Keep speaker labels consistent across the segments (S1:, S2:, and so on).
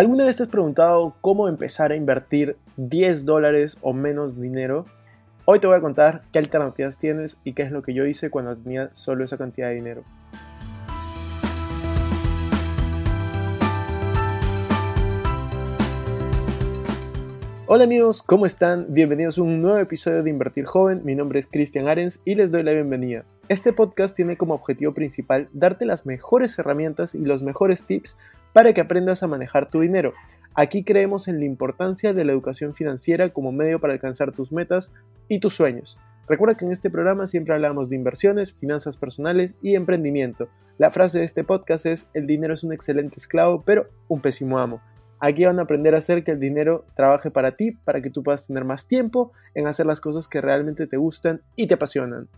S1: ¿Alguna vez te has preguntado cómo empezar a invertir 10 dólares o menos dinero? Hoy te voy a contar qué alternativas tienes y qué es lo que yo hice cuando tenía solo esa cantidad de dinero. Hola amigos, ¿cómo están? Bienvenidos a un nuevo episodio de Invertir Joven. Mi nombre es Cristian Arens y les doy la bienvenida. Este podcast tiene como objetivo principal darte las mejores herramientas y los mejores tips para que aprendas a manejar tu dinero. Aquí creemos en la importancia de la educación financiera como medio para alcanzar tus metas y tus sueños. Recuerda que en este programa siempre hablamos de inversiones, finanzas personales y emprendimiento. La frase de este podcast es, el dinero es un excelente esclavo, pero un pésimo amo. Aquí van a aprender a hacer que el dinero trabaje para ti, para que tú puedas tener más tiempo en hacer las cosas que realmente te gustan y te apasionan.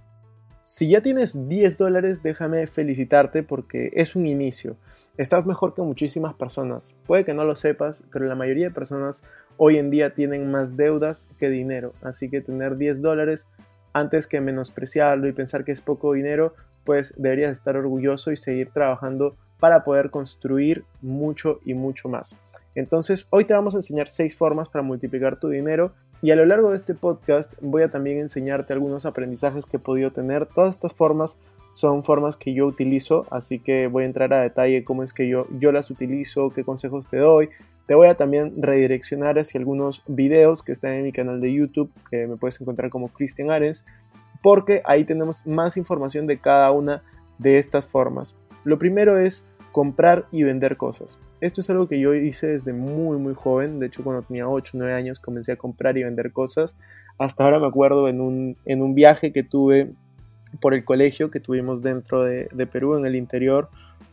S1: Si ya tienes 10 dólares, déjame felicitarte porque es un inicio. Estás mejor que muchísimas personas. Puede que no lo sepas, pero la mayoría de personas hoy en día tienen más deudas que dinero. Así que tener 10 dólares antes que menospreciarlo y pensar que es poco dinero, pues deberías estar orgulloso y seguir trabajando para poder construir mucho y mucho más. Entonces, hoy te vamos a enseñar 6 formas para multiplicar tu dinero y a lo largo de este podcast voy a también enseñarte algunos aprendizajes que he podido tener. Todas estas formas son formas que yo utilizo, así que voy a entrar a detalle cómo es que yo, yo las utilizo, qué consejos te doy. Te voy a también redireccionar hacia algunos videos que están en mi canal de YouTube, que me puedes encontrar como Christian Arens, porque ahí tenemos más información de cada una de estas formas. Lo primero es comprar y vender cosas. Esto es algo que yo hice desde muy muy joven, de hecho cuando tenía 8 o 9 años comencé a comprar y vender cosas. Hasta ahora me acuerdo en un, en un viaje que tuve por el colegio que tuvimos dentro de, de Perú, en el interior,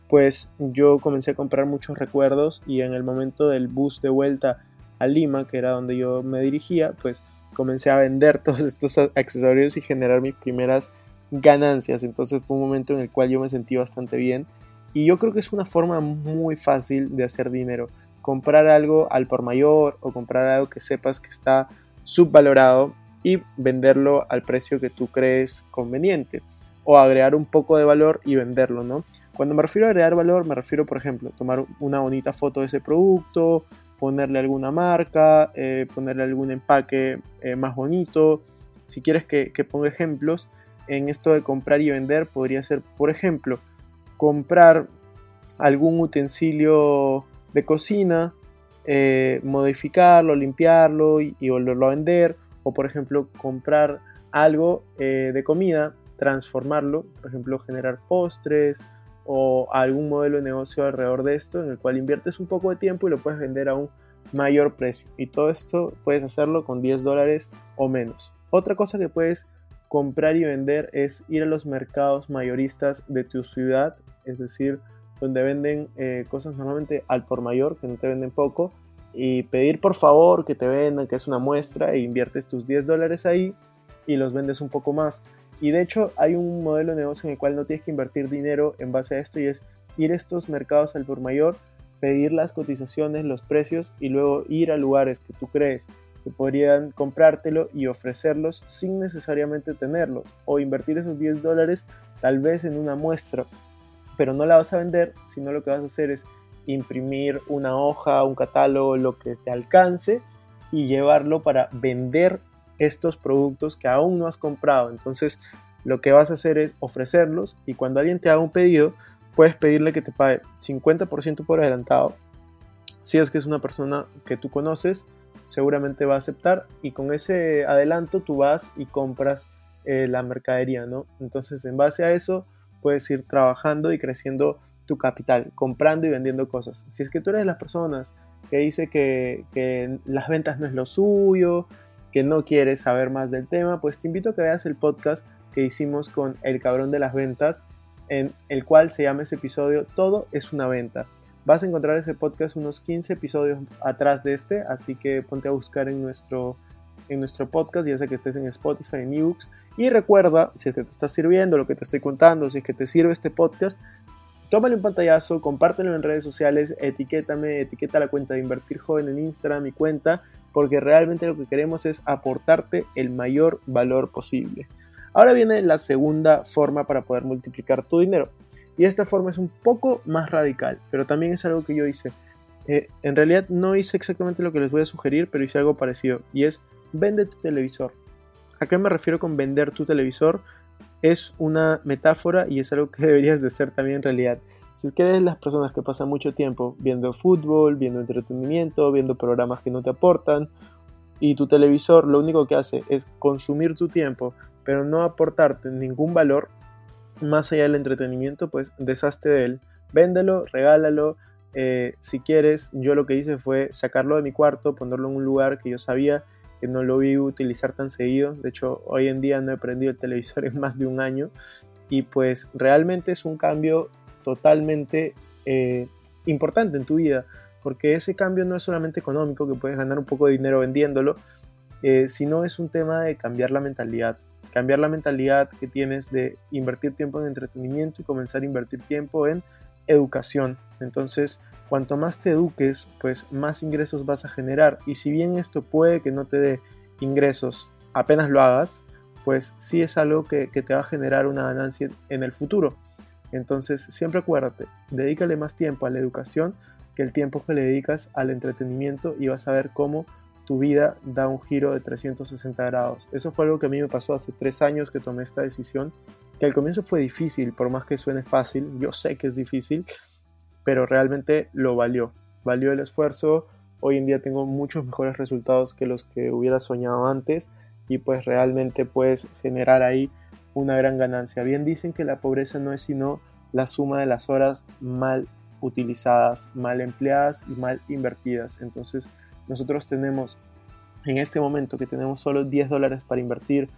S1: pues yo comencé a comprar muchos recuerdos y en el momento del bus de vuelta a Lima, que era donde yo me dirigía, pues comencé a vender todos estos accesorios y generar mis primeras ganancias. Entonces fue un momento en el cual yo me sentí bastante bien y yo creo que es una forma muy fácil de hacer dinero. Comprar algo al por mayor o comprar algo que sepas que está subvalorado y venderlo al precio que tú crees conveniente. O agregar un poco de valor y venderlo, ¿no? Cuando me refiero a agregar valor, me refiero, por ejemplo, tomar una bonita foto de ese producto, ponerle alguna marca, eh, ponerle algún empaque eh, más bonito. Si quieres que, que ponga ejemplos, en esto de comprar y vender podría ser, por ejemplo, comprar algún utensilio de cocina, eh, modificarlo, limpiarlo y, volverlo a vender, o por ejemplo comprar algo eh, de comida, transformarlo, por ejemplo generar postres o algún modelo de negocio alrededor de esto en el cual inviertes un poco de tiempo y lo puedes vender a un mayor precio. Y todo esto puedes hacerlo con 10 dólares o menos. Otra cosa que puedes comprar y vender es ir a los mercados mayoristas de tu ciudad, es decir, donde venden eh, cosas normalmente al por mayor, que no te venden poco, y pedir por favor que te vendan, que es una muestra, e inviertes tus 10 dólares ahí y los vendes un poco más. Y de hecho hay un modelo de negocio en el cual no tienes que invertir dinero en base a esto y es ir a estos mercados al por mayor, pedir las cotizaciones, los precios y luego ir a lugares que tú crees que podrían comprártelo y ofrecerlos sin necesariamente tenerlos o invertir esos 10 dólares tal vez en una muestra pero no la vas a vender sino lo que vas a hacer es imprimir una hoja un catálogo lo que te alcance y llevarlo para vender estos productos que aún no has comprado. Entonces lo que vas a hacer es ofrecerlos y cuando alguien te haga un pedido puedes pedirle que te pague 50% por adelantado si es que es una persona que tú conoces seguramente va a aceptar y con ese adelanto tú vas y compras eh, la mercadería, ¿no? Entonces en base a eso puedes ir trabajando y creciendo tu capital, comprando y vendiendo cosas. Si es que tú eres de las personas que dice que, que las ventas no es lo suyo, que no quieres saber más del tema, pues te invito a que veas el podcast que hicimos con el cabrón de las ventas, en el cual se llama ese episodio Todo es una venta. Vas a encontrar ese podcast unos 15 episodios atrás de este, así que ponte a buscar en nuestro, en nuestro podcast, ya sea que estés en Spotify, en ebooks. Y recuerda, si te está sirviendo lo que te estoy contando, si es que te sirve este podcast, tómale un pantallazo, compártelo en redes sociales, etiquétame, etiqueta la cuenta de Invertir Joven en Instagram, mi cuenta, porque realmente lo que queremos es aportarte el mayor valor posible. Ahora viene la segunda forma para poder multiplicar tu dinero. Y esta forma es un poco más radical, pero también es algo que yo hice. Eh, en realidad no hice exactamente lo que les voy a sugerir, pero hice algo parecido. Y es vende tu televisor. ¿A qué me refiero con vender tu televisor? Es una metáfora y es algo que deberías de ser también en realidad. Si es que eres las personas que pasan mucho tiempo viendo fútbol, viendo entretenimiento, viendo programas que no te aportan, y tu televisor lo único que hace es consumir tu tiempo, pero no aportarte ningún valor más allá del entretenimiento, pues deshazte de él. Véndelo, regálalo. eh, si quieres, yo lo que hice fue sacarlo de mi cuarto, ponerlo en un lugar que yo sabía que no lo a utilizar tan seguido. De hecho, hoy en día no he prendido el televisor en más de un año. Y pues realmente es un cambio totalmente eh, importante en tu vida, porque ese cambio no es solamente económico, que puedes ganar un poco de dinero vendiéndolo, eh, sino es un tema de cambiar la mentalidad. Cambiar la mentalidad que tienes de invertir tiempo en entretenimiento y comenzar a invertir tiempo en educación. Entonces, cuanto más te eduques, pues más ingresos vas a generar. Y si bien esto puede que no te dé ingresos apenas lo hagas, pues sí es algo que, que te va a generar una ganancia en el futuro. Entonces, siempre acuérdate, dedícale más tiempo a la educación que el tiempo que le dedicas al entretenimiento y vas a ver cómo tu vida da un giro de 360 grados. Eso fue algo que a mí me pasó hace tres años que tomé esta decisión, que al comienzo fue difícil, por más que suene fácil, yo sé que es difícil, pero realmente lo valió. Valió el esfuerzo. Hoy en día tengo muchos mejores resultados que los que hubiera soñado antes y pues realmente puedes generar ahí una gran ganancia. Bien dicen que la pobreza no es sino la suma de las horas mal utilizadas, mal empleadas y mal invertidas. Entonces nosotros tenemos en este momento que tenemos solo 10 dólares para invertir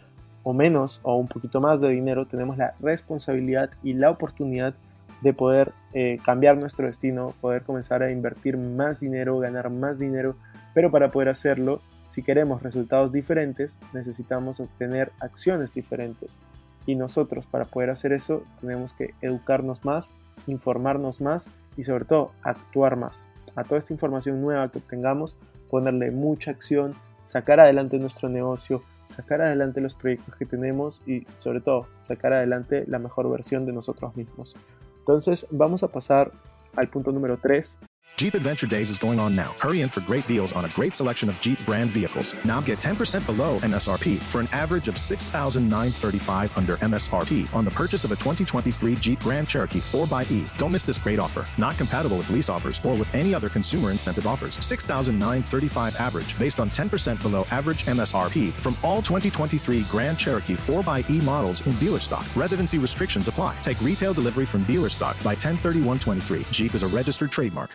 S1: o menos o un poquito más de dinero, tenemos la responsabilidad y la oportunidad de poder eh, cambiar nuestro destino, poder comenzar a invertir más dinero, ganar más dinero, pero para poder hacerlo, si queremos resultados diferentes, necesitamos obtener acciones diferentes. Y nosotros para poder hacer eso tenemos que educarnos más, informarnos más y sobre todo actuar más. A toda esta información nueva que obtengamos, ponerle mucha acción, sacar adelante nuestro negocio, sacar adelante los proyectos que tenemos y sobre todo sacar adelante la mejor versión de nosotros mismos. Entonces vamos a pasar al punto número 3.
S2: Jeep Adventure Days is going on now. Hurry in for great deals on a great selection of Jeep brand vehicles. Now get 10% below MSRP for an average of 6,935 under MSRP on the purchase of a 2023 Jeep Grand Cherokee 4xE. Don't miss this great offer. Not compatible with lease offers or with any other consumer incentive offers. 6,935 average based on 10% below average MSRP from all 2023 Grand Cherokee 4xE models in dealer stock. Residency restrictions apply. Take retail delivery from dealer stock by 103123. Jeep is a registered trademark.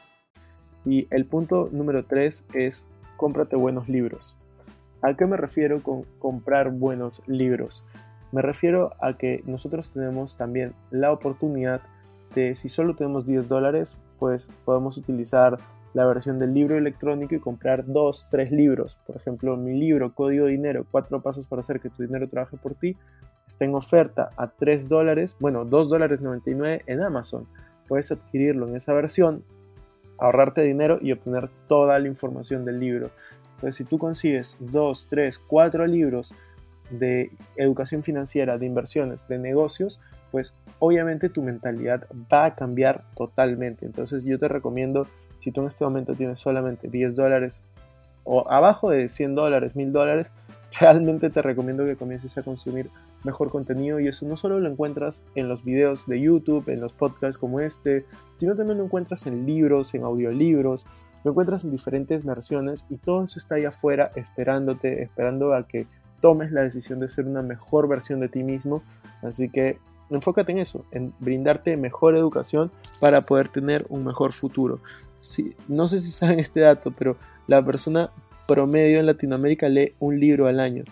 S1: Y el punto número 3 es cómprate buenos libros. ¿A qué me refiero con comprar buenos libros? Me refiero a que nosotros tenemos también la oportunidad de, si solo tenemos 10 dólares, pues podemos utilizar la versión del libro electrónico y comprar dos, tres libros. Por ejemplo, mi libro Código Dinero, cuatro pasos para hacer que tu dinero trabaje por ti, está en oferta a 3 dólares, bueno, 2 dólares 99 en Amazon. Puedes adquirirlo en esa versión ahorrarte dinero y obtener toda la información del libro. Entonces, si tú consigues 2, 3, 4 libros de educación financiera, de inversiones, de negocios, pues obviamente tu mentalidad va a cambiar totalmente. Entonces, yo te recomiendo, si tú en este momento tienes solamente 10 dólares o abajo de 100 dólares, 1000 dólares, realmente te recomiendo que comiences a consumir mejor contenido y eso no solo lo encuentras en los videos de YouTube, en los podcasts como este, sino también lo encuentras en libros, en audiolibros, lo encuentras en diferentes versiones y todo eso está ahí afuera esperándote, esperando a que tomes la decisión de ser una mejor versión de ti mismo. Así que enfócate en eso, en brindarte mejor educación para poder tener un mejor futuro. Sí, no sé si saben este dato, pero la persona promedio en Latinoamérica lee un libro al año,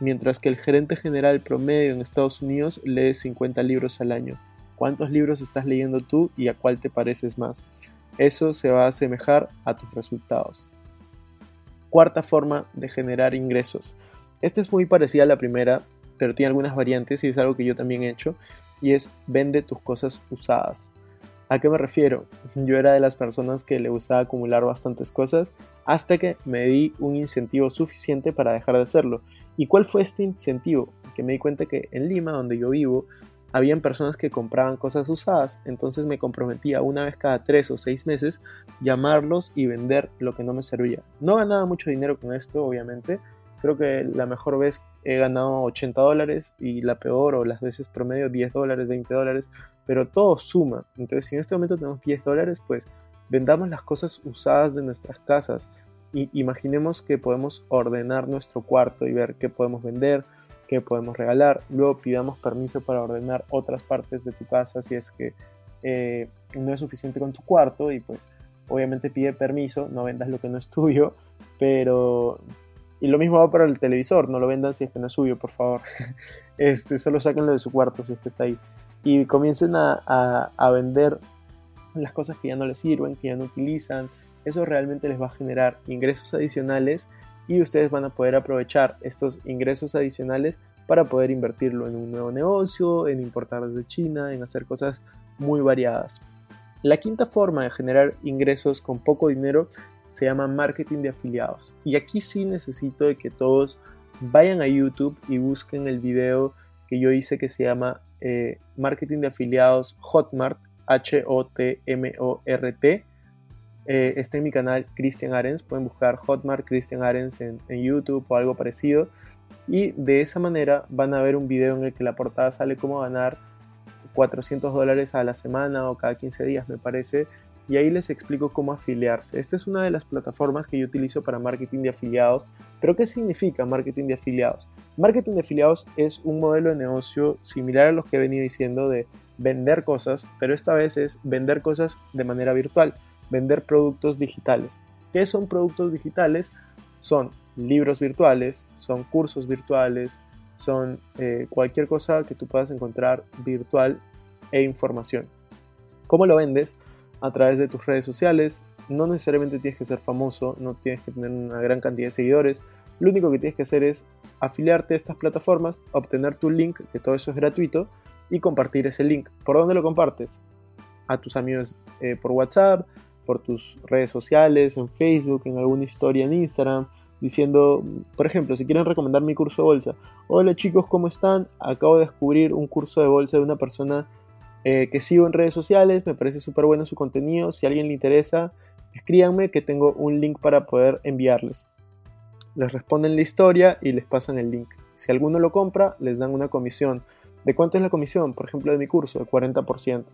S1: mientras que el gerente general promedio en Estados Unidos lee 50 libros al año. ¿Cuántos libros estás leyendo tú y a cuál te pareces más? Eso se va a asemejar a tus resultados. Cuarta forma de generar ingresos. Esta es muy parecida a la primera, pero tiene algunas variantes y es algo que yo también he hecho, y es vende tus cosas usadas. ¿A qué me refiero? Yo era de las personas que le gustaba acumular bastantes cosas hasta que me di un incentivo suficiente para dejar de hacerlo. ¿Y cuál fue este incentivo? Que me di cuenta que en Lima, donde yo vivo, habían personas que compraban cosas usadas, entonces me comprometía una vez cada tres o seis meses llamarlos y vender lo que no me servía. No ganaba mucho dinero con esto, obviamente. Creo que la mejor vez he ganado 80 dólares y la peor o las veces promedio 10 dólares, 20 dólares, pero todo suma. Entonces, si en este momento tenemos 10 dólares, pues vendamos las cosas usadas de nuestras casas y imaginemos que podemos ordenar nuestro cuarto y ver qué podemos vender, qué podemos regalar. Luego pidamos permiso para ordenar otras partes de tu casa si es que eh, no es suficiente con tu cuarto y pues obviamente pide permiso, no vendas lo que no es tuyo, pero... Y lo mismo va para el televisor, no lo vendan si es que no es suyo, por favor. Este, solo sáquenlo de su cuarto si es que está ahí. Y comiencen a, a, vender las cosas que ya no les sirven, que ya no utilizan. Eso realmente les va a generar ingresos adicionales y ustedes van a poder aprovechar estos ingresos adicionales para poder invertirlo en un nuevo negocio, en importar desde China, en hacer cosas muy variadas. La quinta forma de generar ingresos con poco dinero se llama marketing de afiliados. Y aquí sí necesito de que todos vayan a YouTube y busquen el video que yo hice que se llama eh, Marketing de afiliados Hotmart, H-O-T-M-O-R-T. Eh, está en mi canal Christian Arens. Pueden buscar Hotmart Christian Arens en, en, YouTube o algo parecido. Y de esa manera van a ver un video en el que la portada sale cómo ganar 400 dólares a la semana o cada 15 días, me parece. Y ahí les explico cómo afiliarse. Esta es una de las plataformas que yo utilizo para marketing de afiliados. Pero ¿qué significa marketing de afiliados? Marketing de afiliados es un modelo de negocio similar a los que he venido diciendo de vender cosas, pero esta vez es vender cosas de manera virtual vender productos digitales. ¿Qué son productos digitales? Son libros virtuales, son cursos virtuales, son eh, cualquier cosa que tú puedas encontrar virtual e información. ¿Cómo lo vendes? A través de tus redes sociales. No necesariamente tienes que ser famoso, no tienes que tener una gran cantidad de seguidores. Lo único que tienes que hacer es afiliarte a estas plataformas, obtener tu link, que todo eso es gratuito, y compartir ese link. ¿Por dónde lo compartes? A tus amigos eh, por WhatsApp, por tus redes sociales, en Facebook, en alguna historia en Instagram, diciendo, por ejemplo, si quieren recomendar mi curso de bolsa, hola chicos, ¿cómo están? Acabo de descubrir un curso de bolsa de una persona eh, que sigo en redes sociales, me parece súper bueno su contenido, si a alguien le interesa, escríbanme que tengo un link para poder enviarles. Les responden la historia y les pasan el link. Si alguno lo compra, les dan una comisión. ¿De cuánto es la comisión? Por ejemplo, de mi curso, de 40%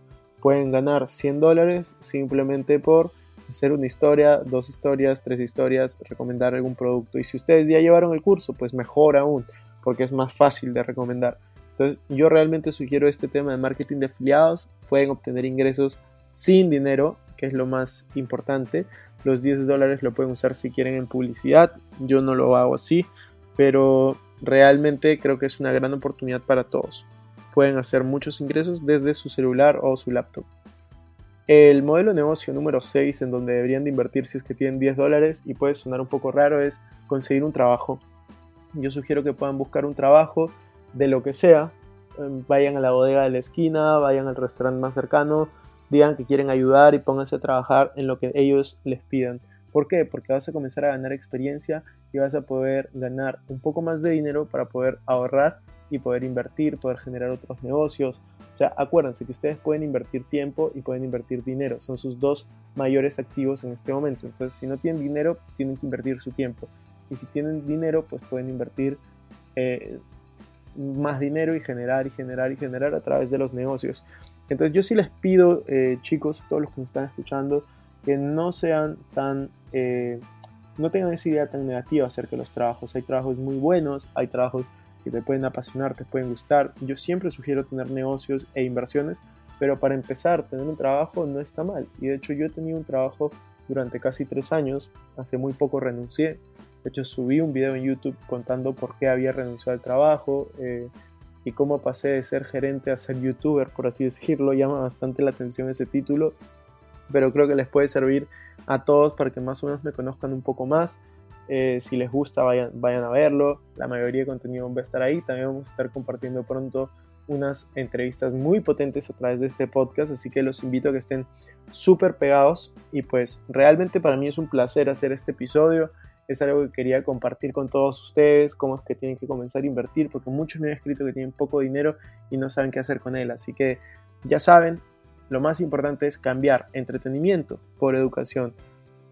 S1: pueden ganar 100 dólares simplemente por hacer una historia, dos historias, tres historias, recomendar algún producto. Y si ustedes ya llevaron el curso, pues mejor aún, porque es más fácil de recomendar. Entonces, yo realmente sugiero este tema de marketing de afiliados. Pueden obtener ingresos sin dinero, que es lo más importante. Los 10 dólares lo pueden usar si quieren en publicidad. Yo no lo hago así, pero realmente creo que es una gran oportunidad para todos pueden hacer muchos ingresos desde su celular o su laptop. El modelo de negocio número 6 en donde deberían de invertir si es que tienen 10 dólares y puede sonar un poco raro es conseguir un trabajo. Yo sugiero que puedan buscar un trabajo de lo que sea. Em, vayan a la bodega de la esquina, vayan al restaurante más cercano, digan que quieren ayudar y pónganse a trabajar en lo que ellos les pidan. ¿Por qué? Porque vas a comenzar a ganar experiencia y vas a poder ganar un poco más de dinero para poder ahorrar y poder invertir, poder generar otros negocios. O sea, acuérdense que ustedes pueden invertir tiempo y pueden invertir dinero. Son sus dos mayores activos en este momento. Entonces, si no tienen dinero, tienen que invertir su tiempo. Y si tienen dinero, pues pueden invertir eh, más dinero y generar y generar y generar a través de los negocios. Entonces, yo sí les pido, eh, chicos, todos los que me están escuchando, que no sean tan... Eh, no tengan esa idea tan negativa acerca de los trabajos. Hay trabajos muy buenos, hay trabajos que te pueden apasionar, te pueden gustar. Yo siempre sugiero tener negocios e inversiones, pero para empezar, tener un trabajo no está mal. Y de hecho yo he tenido un trabajo durante casi tres años, hace muy poco renuncié. De hecho, subí un video en YouTube contando por qué había renunciado al trabajo eh, y cómo pasé de ser gerente a ser youtuber, por así decirlo. Llama bastante la atención ese título, pero creo que les puede servir a todos para que más o menos me conozcan un poco más. Eh, si les gusta, vayan, vayan a verlo. La mayoría de contenido va a estar ahí. También vamos a estar compartiendo pronto unas entrevistas muy potentes a través de este podcast, así que los invito a que estén súper pegados y pues realmente para mí es un placer hacer este episodio, es algo que quería compartir con todos ustedes, cómo es que tienen que comenzar a invertir, porque muchos me han escrito que tienen poco dinero y no saben qué hacer con él, así que ya saben, lo más importante es cambiar entretenimiento por educación.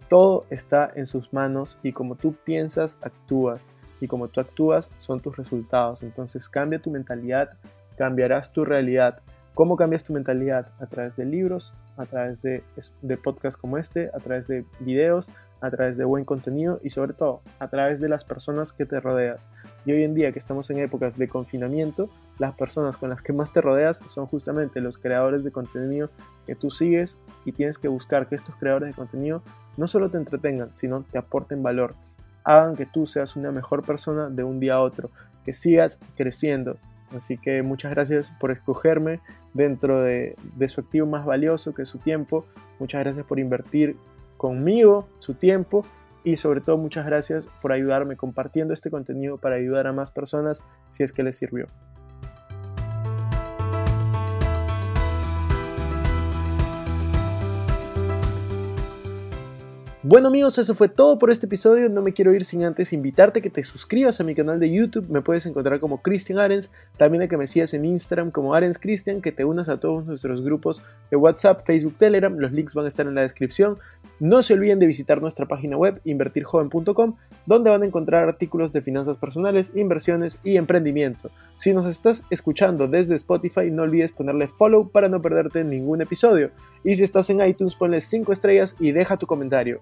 S1: Todo está en sus manos y como tú piensas, actúas. Y como tú actúas, son tus resultados. Entonces cambia tu mentalidad, cambiarás tu realidad. ¿Cómo cambias tu mentalidad? A través de libros, a través de, de podcasts como este, a través de videos, a través de buen contenido y sobre todo a través de las personas que te rodeas. Y hoy en día que estamos en épocas de confinamiento, las personas con las que más te rodeas son justamente los creadores de contenido que tú sigues y tienes que buscar que estos creadores de contenido no solo te entretengan, sino te aporten valor, hagan que tú seas una mejor persona de un día a otro, que sigas creciendo, Así que muchas gracias por escogerme dentro de, su activo más valioso que es su tiempo. Muchas gracias por invertir conmigo su tiempo y sobre todo muchas gracias por ayudarme compartiendo este contenido para ayudar a más personas si es que les sirvió. Bueno amigos, eso fue todo por este episodio. No me quiero ir sin antes invitarte a que te suscribas a mi canal de YouTube. Me puedes encontrar como Christian Arens. También a que me sigas en Instagram como Arens Christian. Que te unas a todos nuestros grupos de WhatsApp, Facebook, Telegram. Los links van a estar en la descripción. No se olviden de visitar nuestra página web invertirjoven.com donde van a encontrar artículos de finanzas personales, inversiones y emprendimiento. Si nos estás escuchando desde Spotify, no olvides ponerle follow para no perderte ningún episodio. Y si estás en iTunes, ponle 5 estrellas y deja tu comentario.